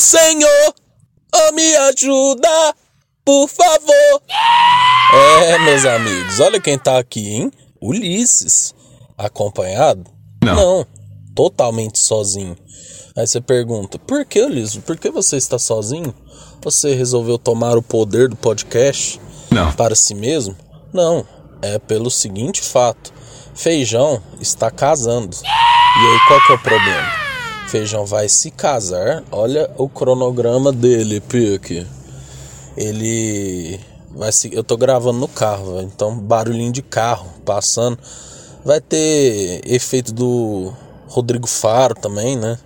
Meu senhor, oh, me ajuda, por favor. É, meus amigos, olha quem tá aqui, hein? Ulisses. Acompanhado? Não. Não, totalmente sozinho. Aí você pergunta, por que, Ulisses? Por que você está sozinho? Você resolveu tomar o poder do podcast Não. para si mesmo? Não, é pelo seguinte fato: Feijão está casando. E aí qual que é o problema? Feijão vai se casar. Olha o cronograma dele, Pique. Ele vai se. Eu tô gravando no carro, então barulhinho de carro passando. Vai ter efeito do Rodrigo Faro também, né?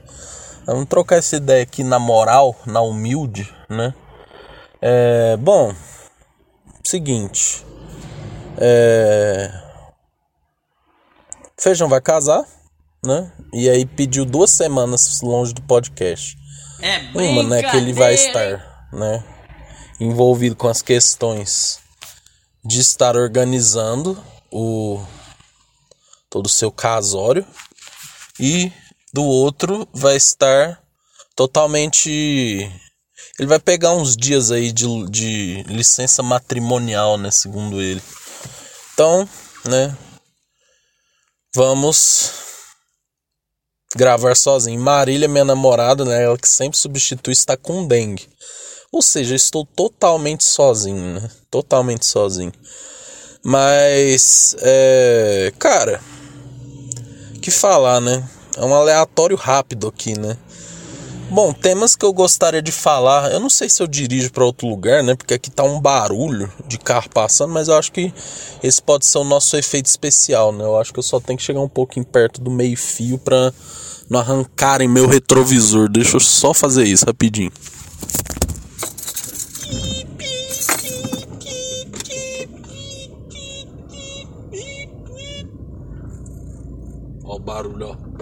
Vamos trocar essa ideia aqui na moral, na humilde, né? É, bom, seguinte. É, Feijão vai casar, né? E aí pediu duas semanas longe do podcast. É Uma, né, que ele vai estar, né, envolvido com as questões de estar organizando o todo o seu casório e do outro vai estar totalmente ele vai pegar uns dias aí de, de licença matrimonial, né, segundo ele. Então, né, vamos gravar sozinho. Marília, minha namorada, né? Ela que sempre substitui, está com dengue. Ou seja, estou totalmente sozinho, né? Totalmente sozinho. Mas, é. Cara, que falar, né? É um aleatório rápido aqui, né? Bom, temas que eu gostaria de falar. Eu não sei se eu dirijo para outro lugar, né? Porque aqui tá um barulho de carro passando, mas eu acho que esse pode ser o nosso efeito especial, né? Eu acho que eu só tenho que chegar um pouquinho perto do meio-fio para não arrancarem meu retrovisor. Deixa eu só fazer isso rapidinho. Ó o barulho, ó.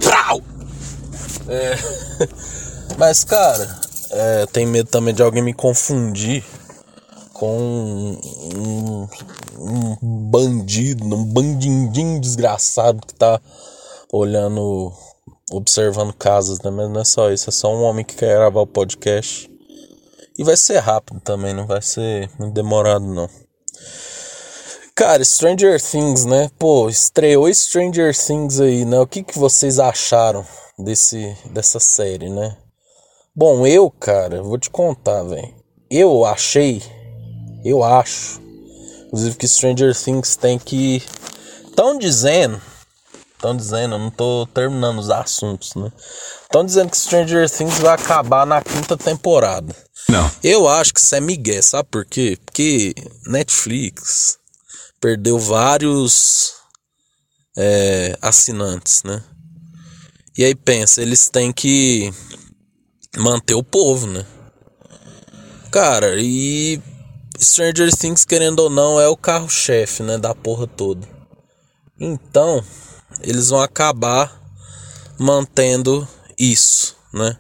É. Mas, cara, é, tem medo também de alguém me confundir com um, um, bandido, um bandindinho desgraçado que tá olhando, observando casas, né? Mas não é só isso, é só um homem que quer gravar o podcast. E vai ser rápido também, não vai ser muito demorado, não. Cara, Stranger Things, né? Pô, estreou Stranger Things aí, né? O que, que vocês acharam desse, dessa série, né? Bom, eu, cara, vou te contar, velho. Eu achei, eu acho, inclusive que Stranger Things tem que. Estão dizendo, estão dizendo, eu não tô terminando os assuntos, né? Estão dizendo que Stranger Things vai acabar na quinta temporada. Não. Eu acho que isso é migué, sabe por quê? Porque Netflix perdeu vários é, assinantes, né? E aí pensa, eles têm que manter o povo, né? Cara, e Stranger Things, querendo ou não, é o carro-chefe, né? Da porra toda. Então, eles vão acabar mantendo isso, né?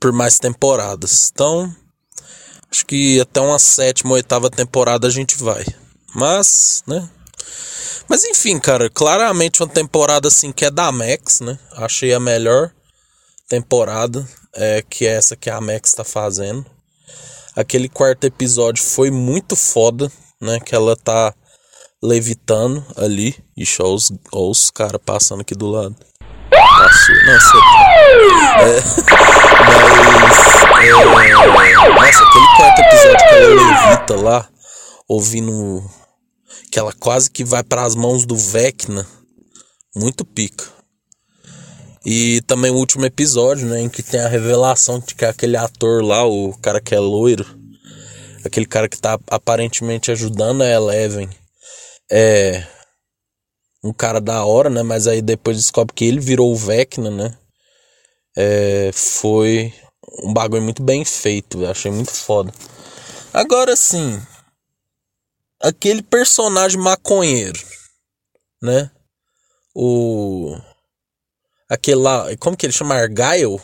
Por mais temporadas. Então, acho que até uma sétima, oitava temporada a gente vai. Mas, né? Mas enfim, cara, claramente uma temporada assim que é da Max, né? Achei a melhor temporada é, que é essa que a Max tá fazendo. Aquele quarto episódio foi muito foda, né? Que ela tá levitando ali. Ixi, olha os, os caras passando aqui do lado. Passou, não, você é, Mas. É, nossa, aquele quarto episódio que ela levita lá, ouvindo. Que ela quase que vai para as mãos do Vecna. Muito pica. E também o último episódio, né, em que tem a revelação de que aquele ator lá, o cara que é loiro, aquele cara que tá aparentemente ajudando a Eleven, é um cara da hora, né, mas aí depois descobre que ele virou o Vecna, né? É, foi um bagulho muito bem feito, achei muito foda. Agora sim, aquele personagem maconheiro, né? O aquele lá, como que ele chama? Argyle?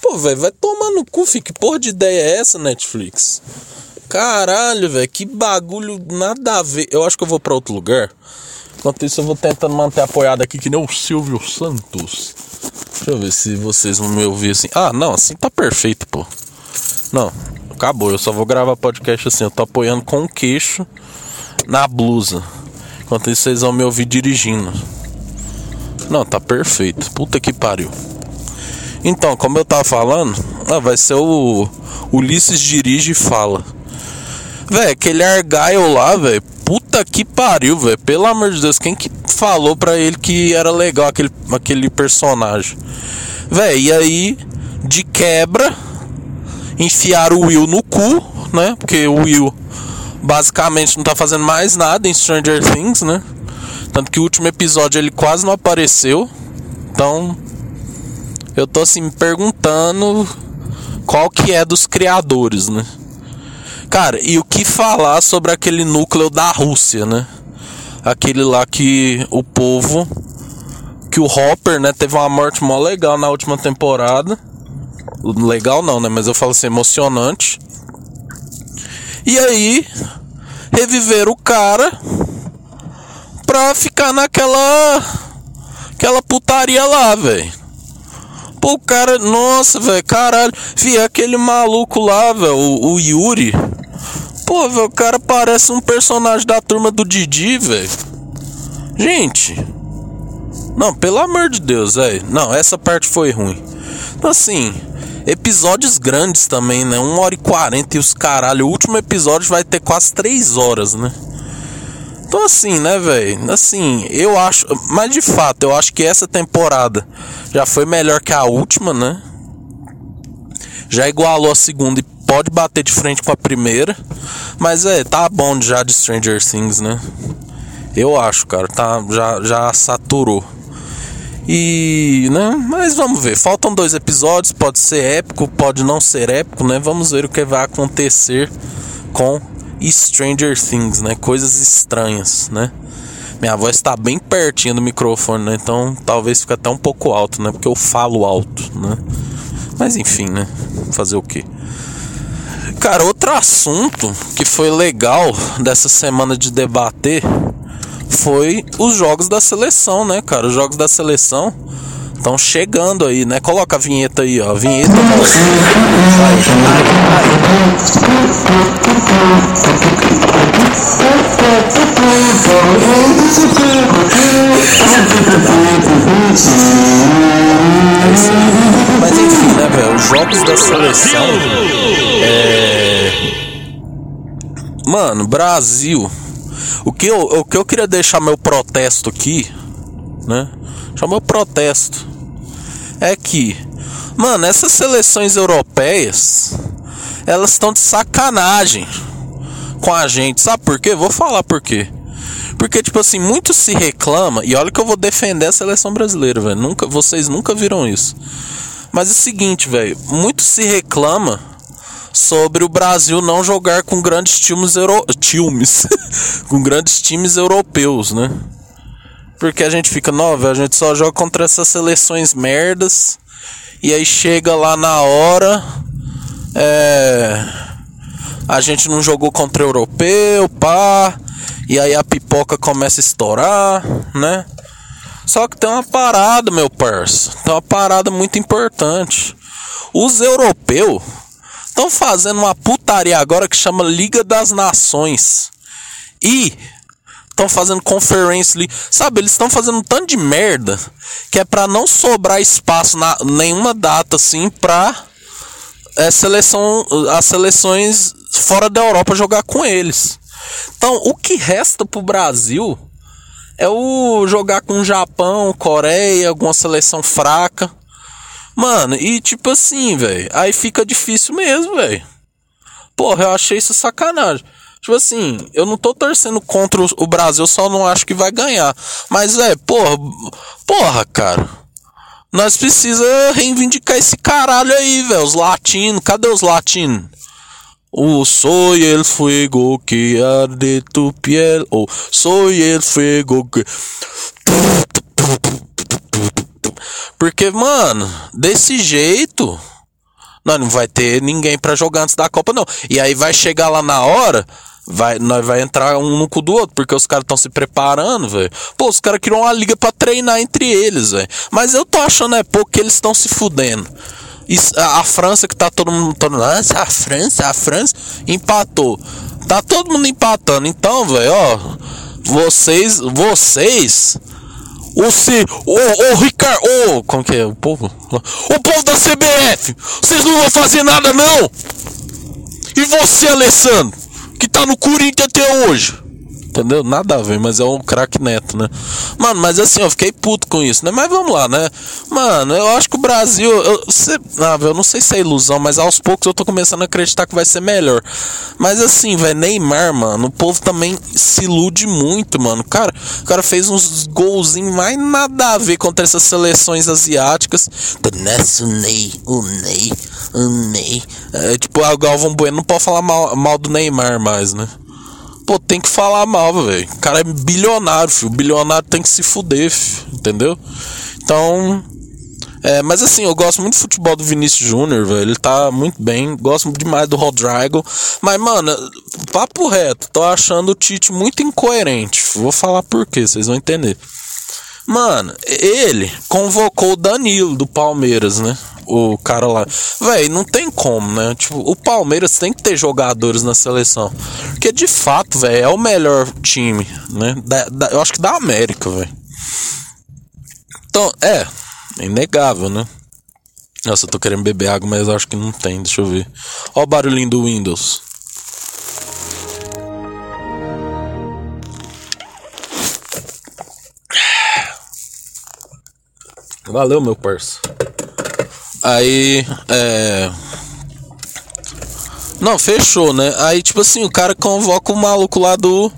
Pô, velho, vai tomar no cu, filho. Que porra de ideia é essa, Netflix? Caralho, velho, que bagulho nada a ver. Eu acho que eu vou pra outro lugar. Enquanto isso, eu vou tentando manter apoiado aqui, que nem o Silvio Santos. Deixa eu ver se vocês vão me ouvir assim. Ah, não, assim tá perfeito, pô. Não, acabou. Eu só vou gravar podcast assim. Eu tô apoiando com o queixo na blusa. Enquanto isso, vocês vão me ouvir dirigindo. Não, tá perfeito. Puta que pariu. Então, como eu tava falando, ah, vai ser o Ulisses dirige e fala. Véi, aquele Argyle lá, velho. Puta que pariu, velho. Pelo amor de Deus, quem que falou pra ele que era legal aquele, aquele personagem? Véi, e aí, de quebra, enfiaram o Will no cu, né? Porque o Will basicamente não tá fazendo mais nada em Stranger Things, né? Tanto que o último episódio ele quase não apareceu. Então, eu tô assim me perguntando qual que é dos criadores, né? Cara, e o que falar sobre aquele núcleo da Rússia, né? Aquele lá que o povo que o Hopper, né, teve uma morte mó legal na última temporada. Legal não, né, mas eu falo assim emocionante. E aí reviver o cara pra ficar naquela aquela putaria lá, velho. Pô, o cara, nossa, velho, caralho. Vi aquele maluco lá, velho, o, o, Yuri. Pô, velho, o cara parece um personagem da turma do Didi, velho. Gente. Não, pelo amor de Deus, velho. Não, essa parte foi ruim. Então, assim, episódios grandes também, né? 1 hora e 40 e os caralho. O último episódio vai ter quase 3 horas, né? Então assim, né, velho? Assim, eu acho. Mas de fato, eu acho que essa temporada já foi melhor que a última, né? Já igualou a segunda e pode bater de frente com a primeira. Mas é, tá bom já de Stranger Things, né? Eu acho, cara, tá, já, já saturou. E, né? Mas vamos ver. Faltam dois episódios. Pode ser épico, pode não ser épico, né? Vamos ver o que vai acontecer com Stranger Things, né? Coisas estranhas, né? Minha voz está bem pertinho do microfone, né? Então talvez fique até um pouco alto, né? Porque eu falo alto, né? Mas enfim, né? Fazer o quê? Cara, outro assunto que foi legal dessa semana de debater foi os jogos da seleção, né, cara? Os jogos da seleção estão chegando aí, né? Coloca a vinheta aí, ó. Vinheta. Mas enfim, né, velho? Os jogos da seleção. É. Mano, Brasil. O que, eu, o que eu queria deixar meu protesto aqui, né? Deixar meu protesto é que, mano, essas seleções europeias, elas estão de sacanagem com a gente. Sabe por quê? Vou falar por quê. Porque, tipo assim, muito se reclama, e olha que eu vou defender a seleção brasileira, velho. Nunca, vocês nunca viram isso. Mas é o seguinte, velho, muito se reclama sobre o Brasil não jogar com grandes times, euro... times com grandes times europeus, né? Porque a gente fica, nova, a gente só joga contra essas seleções merdas. E aí chega lá na hora. É. A gente não jogou contra o europeu, pá. E aí a pipoca começa a estourar, né? Só que tem uma parada, meu parça. Tem uma parada muito importante. Os europeus estão fazendo uma putaria agora que chama Liga das Nações. E estão fazendo conferência ali. Sabe, eles estão fazendo um tanto de merda que é para não sobrar espaço na nenhuma data assim pra é, seleção, as seleções fora da Europa jogar com eles. Então, o que resta pro Brasil é o jogar com o Japão, Coreia, alguma seleção fraca. Mano, e tipo assim, velho, aí fica difícil mesmo, velho. Porra, eu achei isso sacanagem. Tipo assim, eu não tô torcendo contra o Brasil, só não acho que vai ganhar. Mas é, porra, porra, cara. Nós precisa reivindicar esse caralho aí, velho. Os latinos, cadê os latinos? O soy el fuego que arde tu piel. Ou soy el fuego que. Porque, mano, desse jeito. Não, não vai ter ninguém para jogar antes da Copa, não. E aí vai chegar lá na hora Vai, nós vai entrar um no cu do outro, porque os caras estão se preparando, velho. Pô, os caras criam uma liga para treinar entre eles, velho. Mas eu tô achando é pouco que eles estão se fudendo. Isso, a, a, França que tá todo mundo. Todo, Nossa, a França, a França empatou. Tá todo mundo empatando. Então, velho, ó. Vocês. Vocês. O C. O, o Ricardo. O. Como que é? O povo? O povo da CBF! Vocês não vão fazer nada, não! E você, Alessandro? Que tá no Corinthians até hoje? Entendeu? Nada a ver, mas é um craque neto, né? Mano, mas assim, eu fiquei puto com isso, né? Mas vamos lá, né? Mano, eu acho que o Brasil. Eu, cê, ah, eu não sei se é ilusão, mas aos poucos eu tô começando a acreditar que vai ser melhor. Mas assim, velho, Neymar, mano, o povo também se ilude muito, mano. Cara, o cara fez uns golzinhos mais nada a ver contra essas seleções asiáticas. Nossa, o Ney, o Ney, o Ney. É, tipo, o Galvão Bueno não pode falar mal, mal do Neymar mais, né? Pô, tem que falar mal, velho. O cara é bilionário, filho. O bilionário tem que se fuder, filho. Entendeu? Então. É, mas assim, eu gosto muito do futebol do Vinícius Júnior, velho. Ele tá muito bem. Gosto demais do Rodrigo. Mas, mano, papo reto. Tô achando o Tite muito incoerente. Vou falar por quê, vocês vão entender. Mano, ele convocou o Danilo do Palmeiras, né? O cara lá. Véi, não tem como, né? Tipo, o Palmeiras tem que ter jogadores na seleção. Porque de fato, velho, é o melhor time, né? Da, da, eu acho que da América, velho. Então, é, é inegável, né? Nossa, eu tô querendo beber água, mas acho que não tem. Deixa eu ver. Ó o barulhinho do Windows. Valeu, meu parça. Aí, é. Não, fechou, né? Aí, tipo assim, o cara convoca o maluco lá do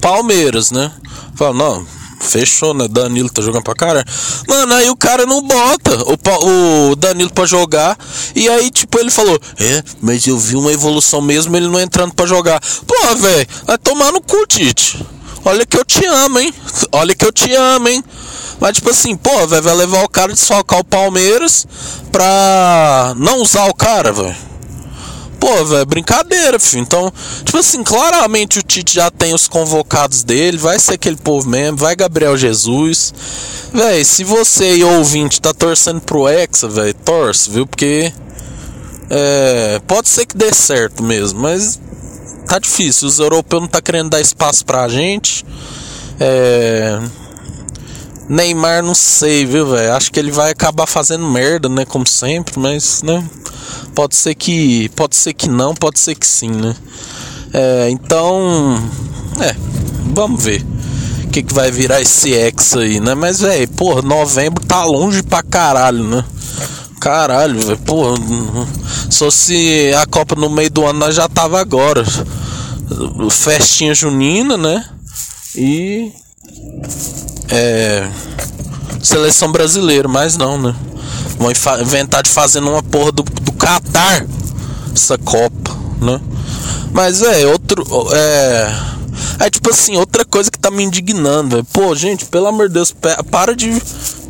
Palmeiras, né? Fala, não, fechou, né? Danilo tá jogando pra cara. Mano, aí o cara não bota o, o Danilo pra jogar. E aí, tipo, ele falou: É, mas eu vi uma evolução mesmo ele não entrando pra jogar. Pô, velho, vai tomar no cu, Tite. Olha que eu te amo, hein? Olha que eu te amo, hein? Mas, tipo assim, pô, velho, vai levar o cara de desfocar o Palmeiras pra não usar o cara, velho. Pô, velho, brincadeira, filho. Então, tipo assim, claramente o Tite já tem os convocados dele, vai ser aquele povo mesmo, vai Gabriel Jesus. Velho, se você e ouvinte tá torcendo pro Hexa, velho, torce, viu? Porque é, pode ser que dê certo mesmo, mas tá difícil. Os europeus não tá querendo dar espaço pra gente. É, Neymar, não sei, viu, velho? Acho que ele vai acabar fazendo merda, né? Como sempre, mas, né? Pode ser que. Pode ser que não, pode ser que sim, né? É, então. É, vamos ver. O que, que vai virar esse ex aí, né? Mas, velho, porra, novembro tá longe pra caralho, né? Caralho, velho. Só se a Copa no meio do ano nós já tava agora. Festinha junina, né? E é, seleção brasileira, mas não, né? Vão inventar de fazer uma porra do, do Qatar essa Copa, né? Mas é, outro. É. É tipo assim, outra coisa que tá me indignando, velho. Pô, gente, pelo amor de Deus, para de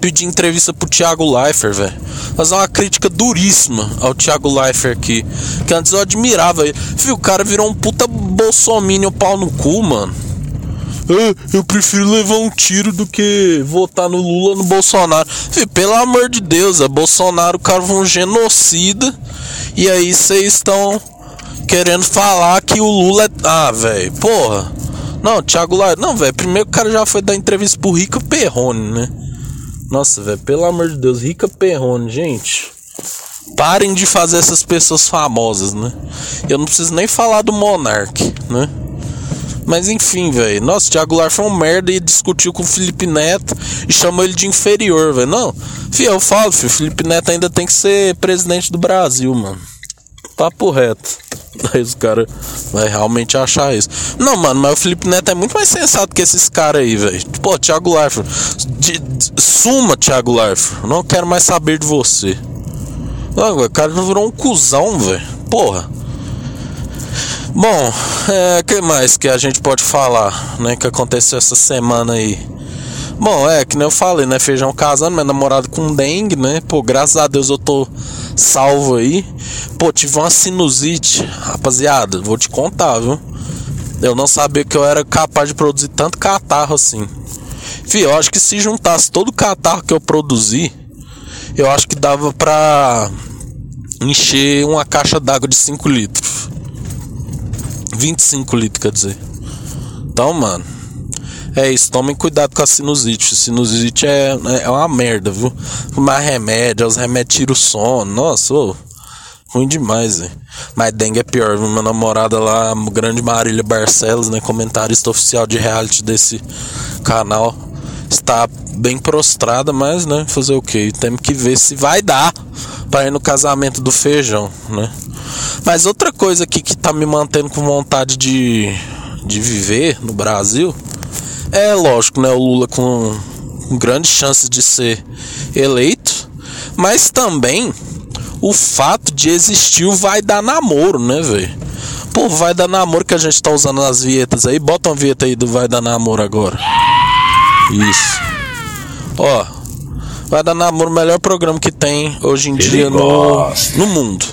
pedir entrevista pro Thiago Leifert, velho. Fazer uma crítica duríssima ao Thiago Leifert aqui. Que antes eu admirava. Fio, o cara virou um puta bolsominion pau no cu, mano eu prefiro levar um tiro do que votar no Lula no Bolsonaro. Filho, pelo amor de Deus, é Bolsonaro, foi um genocida. E aí vocês estão querendo falar que o Lula é. Ah, velho, porra. Não, Thiago Lar. Não, velho, primeiro o cara já foi dar entrevista pro Rica Perrone, né? Nossa, velho, pelo amor de Deus, Rica Perrone, gente. Parem de fazer essas pessoas famosas, né? Eu não preciso nem falar do Monark, né? Mas enfim, velho. Nossa, o Thiago Lar foi um merda e discutiu com o Felipe Neto e chamou ele de inferior, velho. Não, filho, eu falo, filho, o Felipe Neto ainda tem que ser presidente do Brasil, mano. Papo reto. Aí os caras vai realmente achar isso. Não, mano, mas o Felipe Neto é muito mais sensato que esses caras aí, velho. Pô, Thiago Leifert. Suma, Thiago Leifert. Não quero mais saber de você. Não, o cara virou um cuzão, velho. Porra. Bom, é, que mais que a gente pode falar, né? Que aconteceu essa semana aí. Bom, é, que nem eu falei, né? Feijão casando, minha namorada com dengue, né? Pô, graças a Deus eu tô salvo aí. Pô, tive uma sinusite, rapaziada, vou te contar, viu? Eu não sabia que eu era capaz de produzir tanto catarro assim. Fih, eu acho que se juntasse todo o catarro que eu produzi, eu acho que dava pra encher uma caixa d'água de 5 litros. 25 litros, quer dizer. Então, mano. É isso, tomem cuidado com a sinusite. Sinusite é, é uma merda, viu? Tomar remédio, os remédios tiram o sono. Nossa, ô, ruim demais, velho. Mas dengue é pior. Minha namorada lá, grande Marília Barcelos, né? Comentarista oficial de reality desse canal. Está bem prostrada, mas, né? Fazer o quê? Temos que ver se vai dar para ir no casamento do feijão, né? Mas outra coisa aqui que tá me mantendo com vontade de, de viver no Brasil é lógico, né? O Lula com, grandes chances de ser eleito, mas também o fato de existir o vai dar namoro, né, velho? Pô, vai dar namoro que a gente tá usando nas vietas aí. Bota uma vieta aí do vai dar namoro agora. Isso. Ó, vai dar namoro o melhor programa que tem hoje em Ele dia no, no mundo.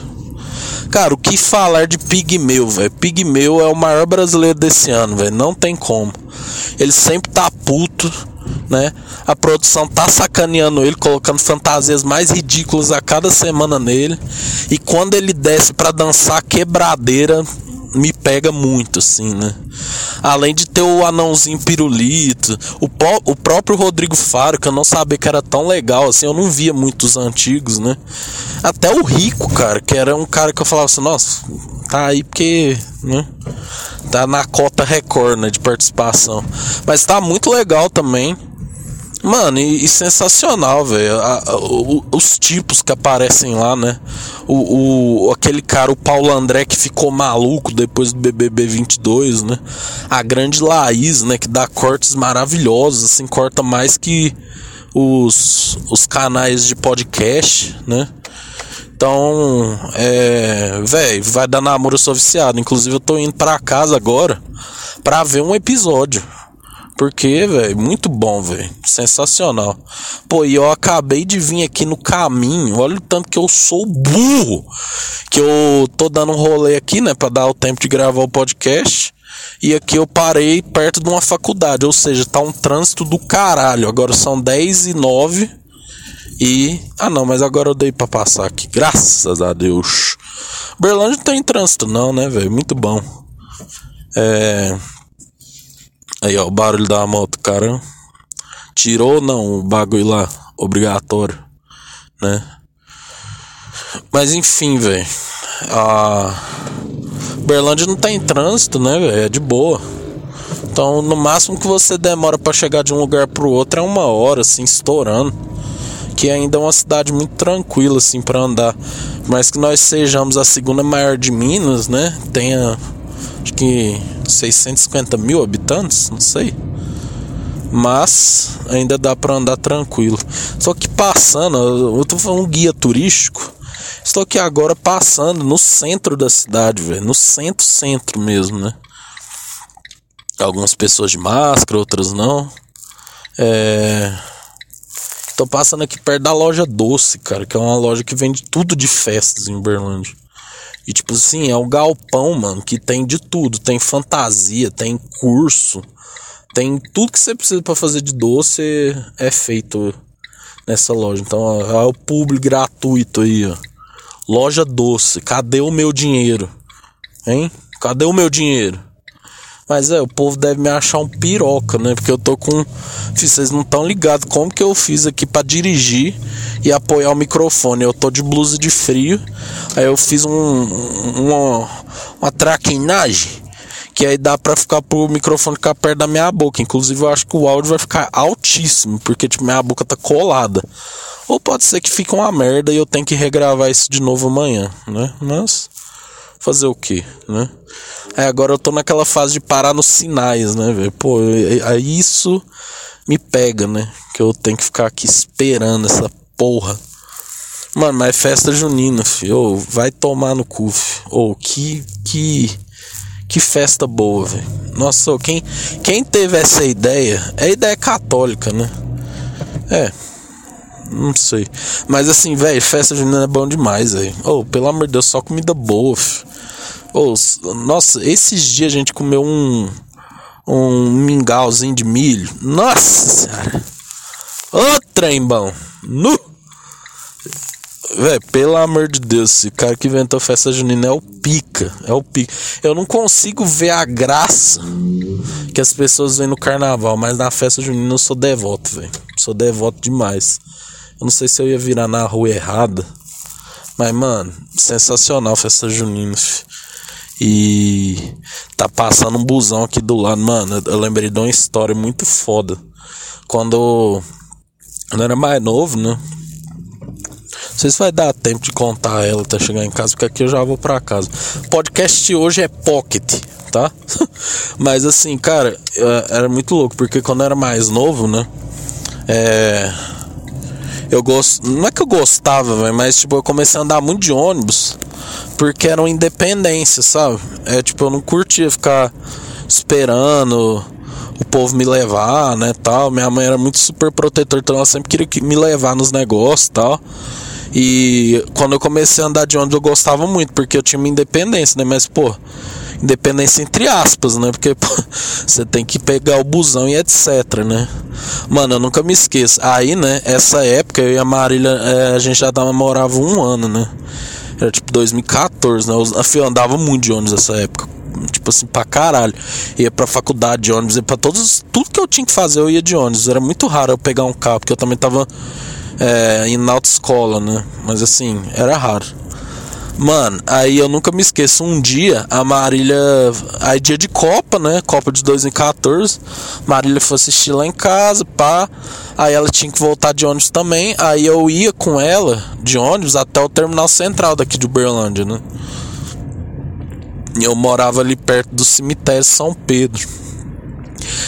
Cara, o que falar de Pigmeu, velho? Pigmeu é o maior brasileiro desse ano, velho. Não tem como. Ele sempre tá puto, né? A produção tá sacaneando ele, colocando fantasias mais ridículas a cada semana nele. E quando ele desce para dançar quebradeira, me pega muito, assim, né? Além de ter o anãozinho pirulito, o, o próprio Rodrigo Faro, que eu não sabia que era tão legal, assim, eu não via muitos antigos, né? Até o Rico, cara, que era um cara que eu falava assim, nossa, tá aí porque, né? Tá na cota Record, né, de participação. Mas tá muito legal também. Mano, e, e sensacional, velho. Os tipos que aparecem lá, né? O, o, aquele cara, o Paulo André, que ficou maluco depois do BBB 22, né? A grande Laís, né? Que dá cortes maravilhosos, assim, corta mais que os, os canais de podcast, né? Então, é. Velho, vai dar namoro, eu sou viciado. Inclusive, eu tô indo pra casa agora pra ver um episódio. Porque, velho, muito bom, velho. Sensacional. Pô, e eu acabei de vir aqui no caminho. Olha o tanto que eu sou burro. Que eu tô dando um rolê aqui, né? Pra dar o tempo de gravar o podcast. E aqui eu parei perto de uma faculdade. Ou seja, tá um trânsito do caralho. Agora são 10 e 9. E. Ah, não, mas agora eu dei pra passar aqui. Graças a Deus. Berlândia não tem trânsito, não, né, velho? Muito bom. É. Aí, ó, o barulho da moto, cara. Tirou ou não o bagulho lá, obrigatório, né? Mas enfim, velho. A Berlândia não tem trânsito, né, velho? É de boa. Então, no máximo que você demora para chegar de um lugar pro outro é uma hora, assim, estourando. Que ainda é uma cidade muito tranquila, assim, para andar. Mas que nós sejamos a segunda maior de Minas, né? Tenha acho que 650 mil habitantes, não sei. Mas ainda dá para andar tranquilo. Só que passando, eu tô falando um guia turístico. Estou aqui agora passando no centro da cidade, velho. No centro, centro mesmo, né? Algumas pessoas de máscara, outras não. É. Tô passando aqui perto da loja Doce, cara, que é uma loja que vende tudo de festas em Uberlândia. E tipo assim, é um galpão, mano, que tem de tudo. Tem fantasia, tem curso, tem tudo que você precisa para fazer de doce é feito nessa loja. Então, ó, é o público gratuito aí, ó. Loja doce, cadê o meu dinheiro? Hein? Cadê o meu dinheiro? Mas é, o povo deve me achar um piroca, né? Porque eu tô com. Vocês não estão ligados como que eu fiz aqui para dirigir e apoiar o microfone. Eu tô de blusa de frio. Aí eu fiz um, uma, uma traquinagem. Que aí dá pra ficar pro microfone ficar perto da minha boca. Inclusive eu acho que o áudio vai ficar altíssimo. Porque tipo, minha boca tá colada. Ou pode ser que fique uma merda e eu tenho que regravar isso de novo amanhã, né? Mas fazer o que, né? Aí agora eu tô naquela fase de parar nos sinais, né, velho? Pô, aí isso me pega, né? Que eu tenho que ficar aqui esperando essa porra. Mano, mas é festa junina, filho. Oh, vai tomar no cu, filho. Oh, que, que, que festa boa, velho. Nossa, quem, quem teve essa ideia, é ideia católica, né? É, não sei. Mas assim, velho, festa junina é bom demais, velho. Oh, pelo amor de Deus, só comida boa, filho. Oh, nossa, esses dias a gente comeu um um mingauzinho de milho. Nossa senhora. Ô trem bom. Nu. Véi, pelo amor de Deus, esse cara que inventou festa junina é o pica. É o pica. Eu não consigo ver a graça que as pessoas veem no carnaval, mas na festa junina eu sou devoto, velho. Sou devoto demais. Eu não sei se eu ia virar na rua errada. Mas, mano, sensacional festa junina. Filho. E tá passando um busão aqui do lado, mano. Eu lembrei de uma história muito foda. Quando eu era mais novo, né? Não sei se vai dar tempo de contar ela até chegar em casa, porque aqui eu já vou pra casa. podcast hoje é pocket, tá? Mas assim, cara, era muito louco, porque quando eu era mais novo, né? É. Eu gosto. Não é que eu gostava, mas tipo, eu comecei a andar muito de ônibus porque era uma independência, sabe? É tipo, eu não curtia ficar esperando o povo me levar, né, tal. Minha mãe era muito super protetora, então ela sempre queria me levar nos negócios, tal. E quando eu comecei a andar de ônibus eu gostava muito, porque eu tinha uma independência, né? Mas, pô, independência entre aspas, né? Porque pô, você tem que pegar o busão e etc, né? Mano, eu nunca me esqueço. Aí, né, essa época eu e a Marília, é, a gente já tava, morava um ano, né? Era tipo 2014, né? Eu andava muito de ônibus nessa época. Tipo assim, pra caralho. Ia pra faculdade de ônibus, ia pra todos. Tudo que eu tinha que fazer eu ia de ônibus. Era muito raro eu pegar um carro, porque eu também tava é, indo na autoescola, né? Mas assim, era raro. Mano, aí eu nunca me esqueço. Um dia a Marília. Aí dia de Copa, né? Copa de 2014. Marília foi assistir lá em casa, pá. Aí ela tinha que voltar de ônibus também. Aí eu ia com ela de ônibus até o terminal central daqui de Uberlândia, né? E eu morava ali perto do cemitério São Pedro.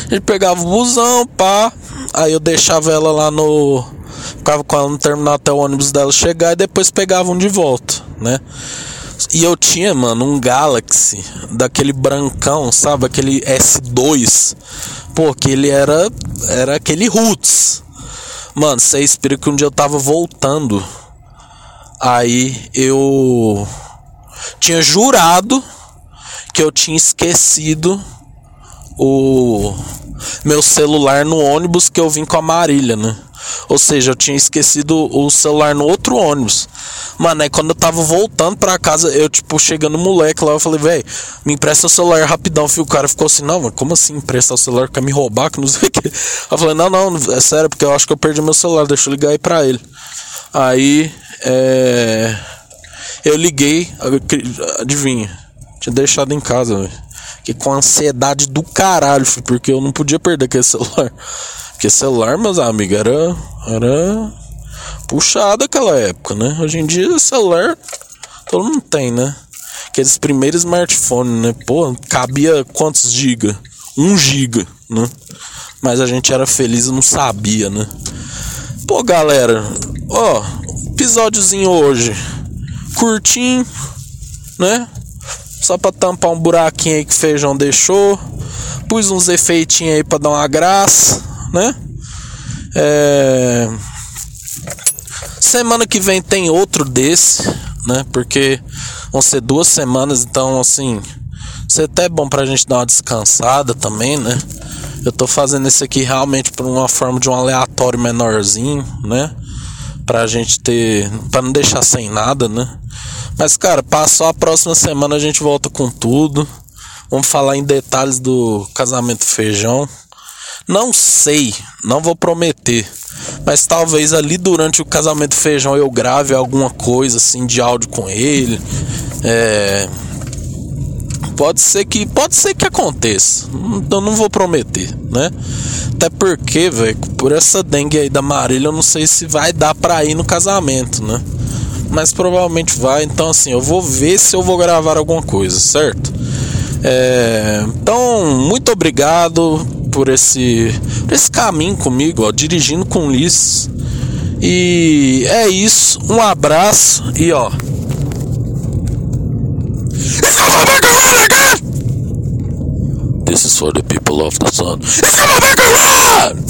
Gente pegava o busão, pá. Aí eu deixava ela lá no. Ficava com ela no terminal até o ônibus dela chegar e depois pegavam de volta né? E eu tinha, mano, um Galaxy daquele brancão, sabe? Aquele S2. Pô, que ele era era aquele Roots. Mano, você espera que um dia eu tava voltando. Aí eu tinha jurado que eu tinha esquecido o meu celular no ônibus que eu vim com a Marília, né? Ou seja, eu tinha esquecido o celular no outro ônibus. Mano, aí quando eu tava voltando pra casa, eu, tipo, chegando moleque lá, eu falei, velho, me empresta o celular rapidão. Fio, o cara ficou assim, não, mano, como assim emprestar o celular? Quer me roubar? Que não sei o que. Eu falei, não, não, é sério, porque eu acho que eu perdi meu celular, deixa eu ligar aí pra ele. Aí, é. Eu liguei, adivinha, tinha deixado em casa, velho. Que com ansiedade do caralho, porque eu não podia perder aquele celular. Porque celular, meus amigos, era. Era. Puxado aquela época, né? Hoje em dia, celular. Todo mundo tem, né? Aqueles primeiros smartphones, né? Pô, cabia quantos giga? Um giga, né? Mas a gente era feliz e não sabia, né? Pô, galera, ó, episódiozinho hoje. Curtinho, né? Só pra tampar um buraquinho aí que o feijão deixou. Pus uns efeitinhos aí pra dar uma graça né? É... Semana que vem tem outro desse, né? Porque vão ser duas semanas, então assim, isso é até bom pra gente dar uma descansada também, né? Eu tô fazendo esse aqui realmente por uma forma de um aleatório menorzinho, né? Pra gente ter. Pra não deixar sem nada, né? Mas, cara, passou a próxima semana a gente volta com tudo. Vamos falar em detalhes do casamento feijão. Não sei, não vou prometer. Mas talvez ali durante o casamento feijão eu grave alguma coisa assim de áudio com ele. É... Pode ser que pode ser que aconteça. Eu não vou prometer, né? Até porque, velho, por essa dengue aí da Marília, eu não sei se vai dar pra ir no casamento, né? Mas provavelmente vai. Então, assim, eu vou ver se eu vou gravar alguma coisa, certo? É... Então, muito obrigado por esse, por esse caminho comigo, ó, dirigindo com Liz. E é isso, um abraço e ó. This is for the people of the sun. It's